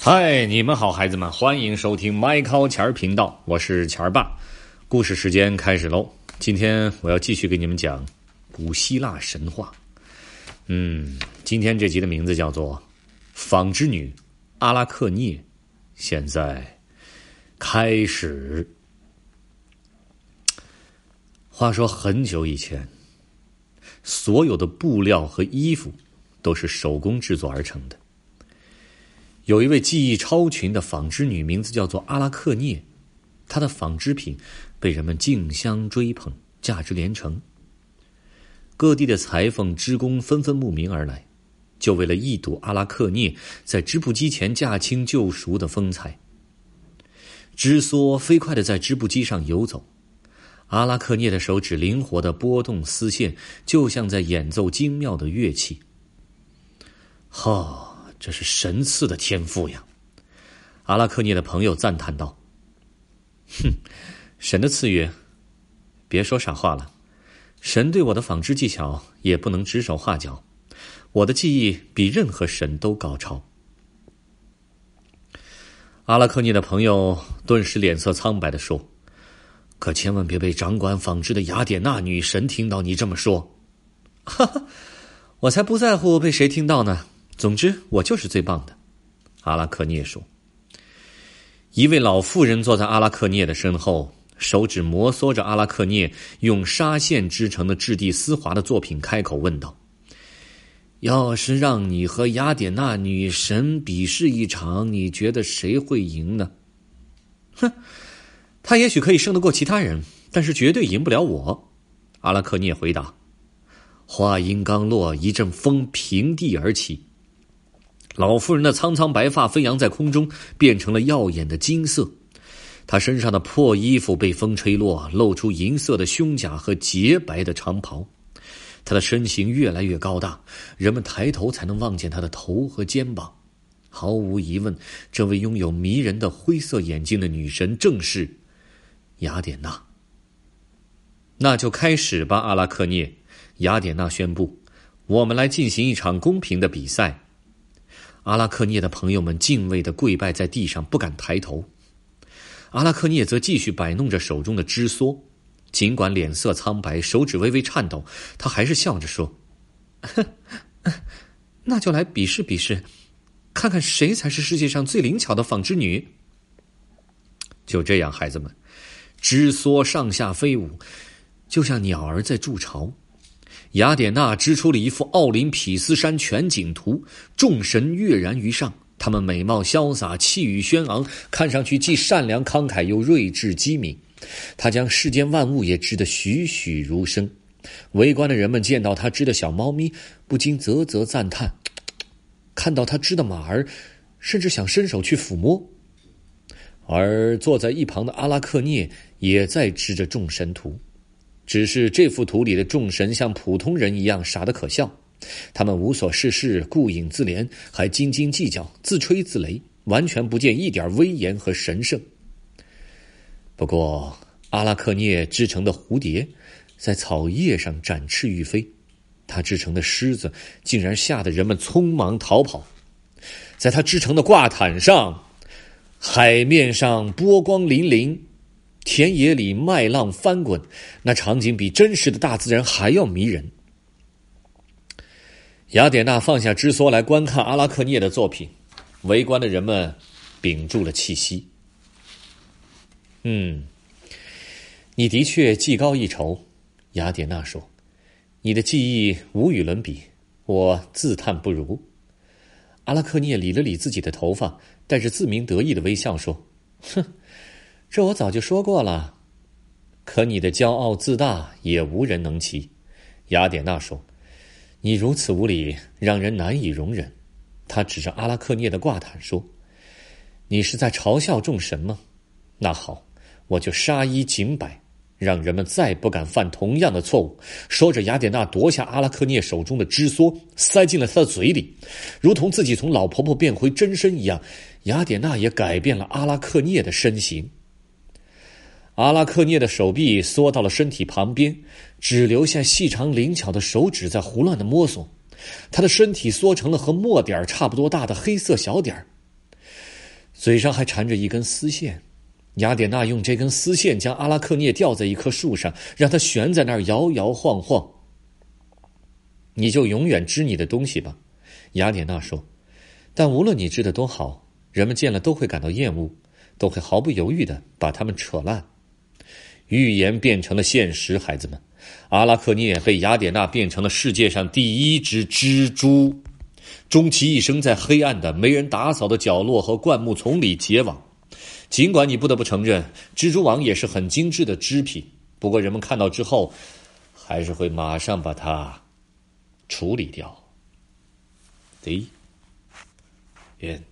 嗨，你们好，孩子们，欢迎收听麦考钱儿频道，我是钱儿爸。故事时间开始喽，今天我要继续给你们讲古希腊神话。嗯，今天这集的名字叫做《纺织女阿拉克涅》。现在开始。话说很久以前，所有的布料和衣服都是手工制作而成的。有一位技艺超群的纺织女，名字叫做阿拉克涅，她的纺织品被人们竞相追捧，价值连城。各地的裁缝、织工纷纷慕名而来，就为了一睹阿拉克涅在织布机前驾轻就熟的风采。织梭飞快的在织布机上游走，阿拉克涅的手指灵活的拨动丝线，就像在演奏精妙的乐器。哈。这是神赐的天赋呀！阿拉克涅的朋友赞叹道：“哼，神的赐予，别说傻话了。神对我的纺织技巧也不能指手画脚，我的技艺比任何神都高超。”阿拉克涅的朋友顿时脸色苍白的说：“可千万别被掌管纺织的雅典娜女神听到你这么说。”哈哈，我才不在乎被谁听到呢！总之，我就是最棒的。”阿拉克涅说。一位老妇人坐在阿拉克涅的身后，手指摩挲着阿拉克涅用纱线织成的质地丝滑的作品，开口问道：“要是让你和雅典娜女神比试一场，你觉得谁会赢呢？”“哼，他也许可以胜得过其他人，但是绝对赢不了我。”阿拉克涅回答。话音刚落，一阵风平地而起。老妇人的苍苍白发飞扬在空中，变成了耀眼的金色。她身上的破衣服被风吹落，露出银色的胸甲和洁白的长袍。她的身形越来越高大，人们抬头才能望见她的头和肩膀。毫无疑问，这位拥有迷人的灰色眼睛的女神正是雅典娜。那就开始吧，阿拉克涅。雅典娜宣布：“我们来进行一场公平的比赛。”阿拉克涅的朋友们敬畏的跪拜在地上，不敢抬头。阿拉克涅则继续摆弄着手中的织梭，尽管脸色苍白，手指微微颤抖，他还是笑着说：“那就来比试比试，看看谁才是世界上最灵巧的纺织女。”就这样，孩子们，织梭上下飞舞，就像鸟儿在筑巢。雅典娜织出了一幅奥林匹斯山全景图，众神跃然于上，他们美貌潇洒，气宇轩昂，看上去既善良慷慨又睿智机敏。他将世间万物也织得栩栩如生。围观的人们见到他织的小猫咪，不禁啧啧赞叹；看到他织的马儿，甚至想伸手去抚摸。而坐在一旁的阿拉克涅也在织着众神图。只是这幅图里的众神像普通人一样傻得可笑，他们无所事事，顾影自怜，还斤斤计较，自吹自擂，完全不见一点威严和神圣。不过，阿拉克涅织成的蝴蝶在草叶上展翅欲飞，他织成的狮子竟然吓得人们匆忙逃跑。在他织成的挂毯上，海面上波光粼粼。田野里麦浪翻滚，那场景比真实的大自然还要迷人。雅典娜放下织梭来观看阿拉克涅的作品，围观的人们屏住了气息。嗯，你的确技高一筹，雅典娜说：“你的技艺无与伦比，我自叹不如。”阿拉克涅理了理自己的头发，带着自鸣得意的微笑说：“哼。”这我早就说过了，可你的骄傲自大也无人能及。雅典娜说：“你如此无礼，让人难以容忍。”他指着阿拉克涅的挂毯说：“你是在嘲笑众神吗？那好，我就杀一儆百，让人们再不敢犯同样的错误。”说着，雅典娜夺下阿拉克涅手中的织梭，塞进了他的嘴里，如同自己从老婆婆变回真身一样。雅典娜也改变了阿拉克涅的身形。阿拉克涅的手臂缩到了身体旁边，只留下细长灵巧的手指在胡乱的摸索。他的身体缩成了和墨点差不多大的黑色小点嘴上还缠着一根丝线。雅典娜用这根丝线将阿拉克涅吊在一棵树上，让它悬在那儿摇摇晃晃。你就永远织你的东西吧，雅典娜说。但无论你织的多好，人们见了都会感到厌恶，都会毫不犹豫的把它们扯烂。预言变成了现实，孩子们。阿拉克涅被雅典娜变成了世界上第一只蜘蛛，终其一生在黑暗的、没人打扫的角落和灌木丛里结网。尽管你不得不承认，蜘蛛网也是很精致的织品，不过人们看到之后，还是会马上把它处理掉。The end.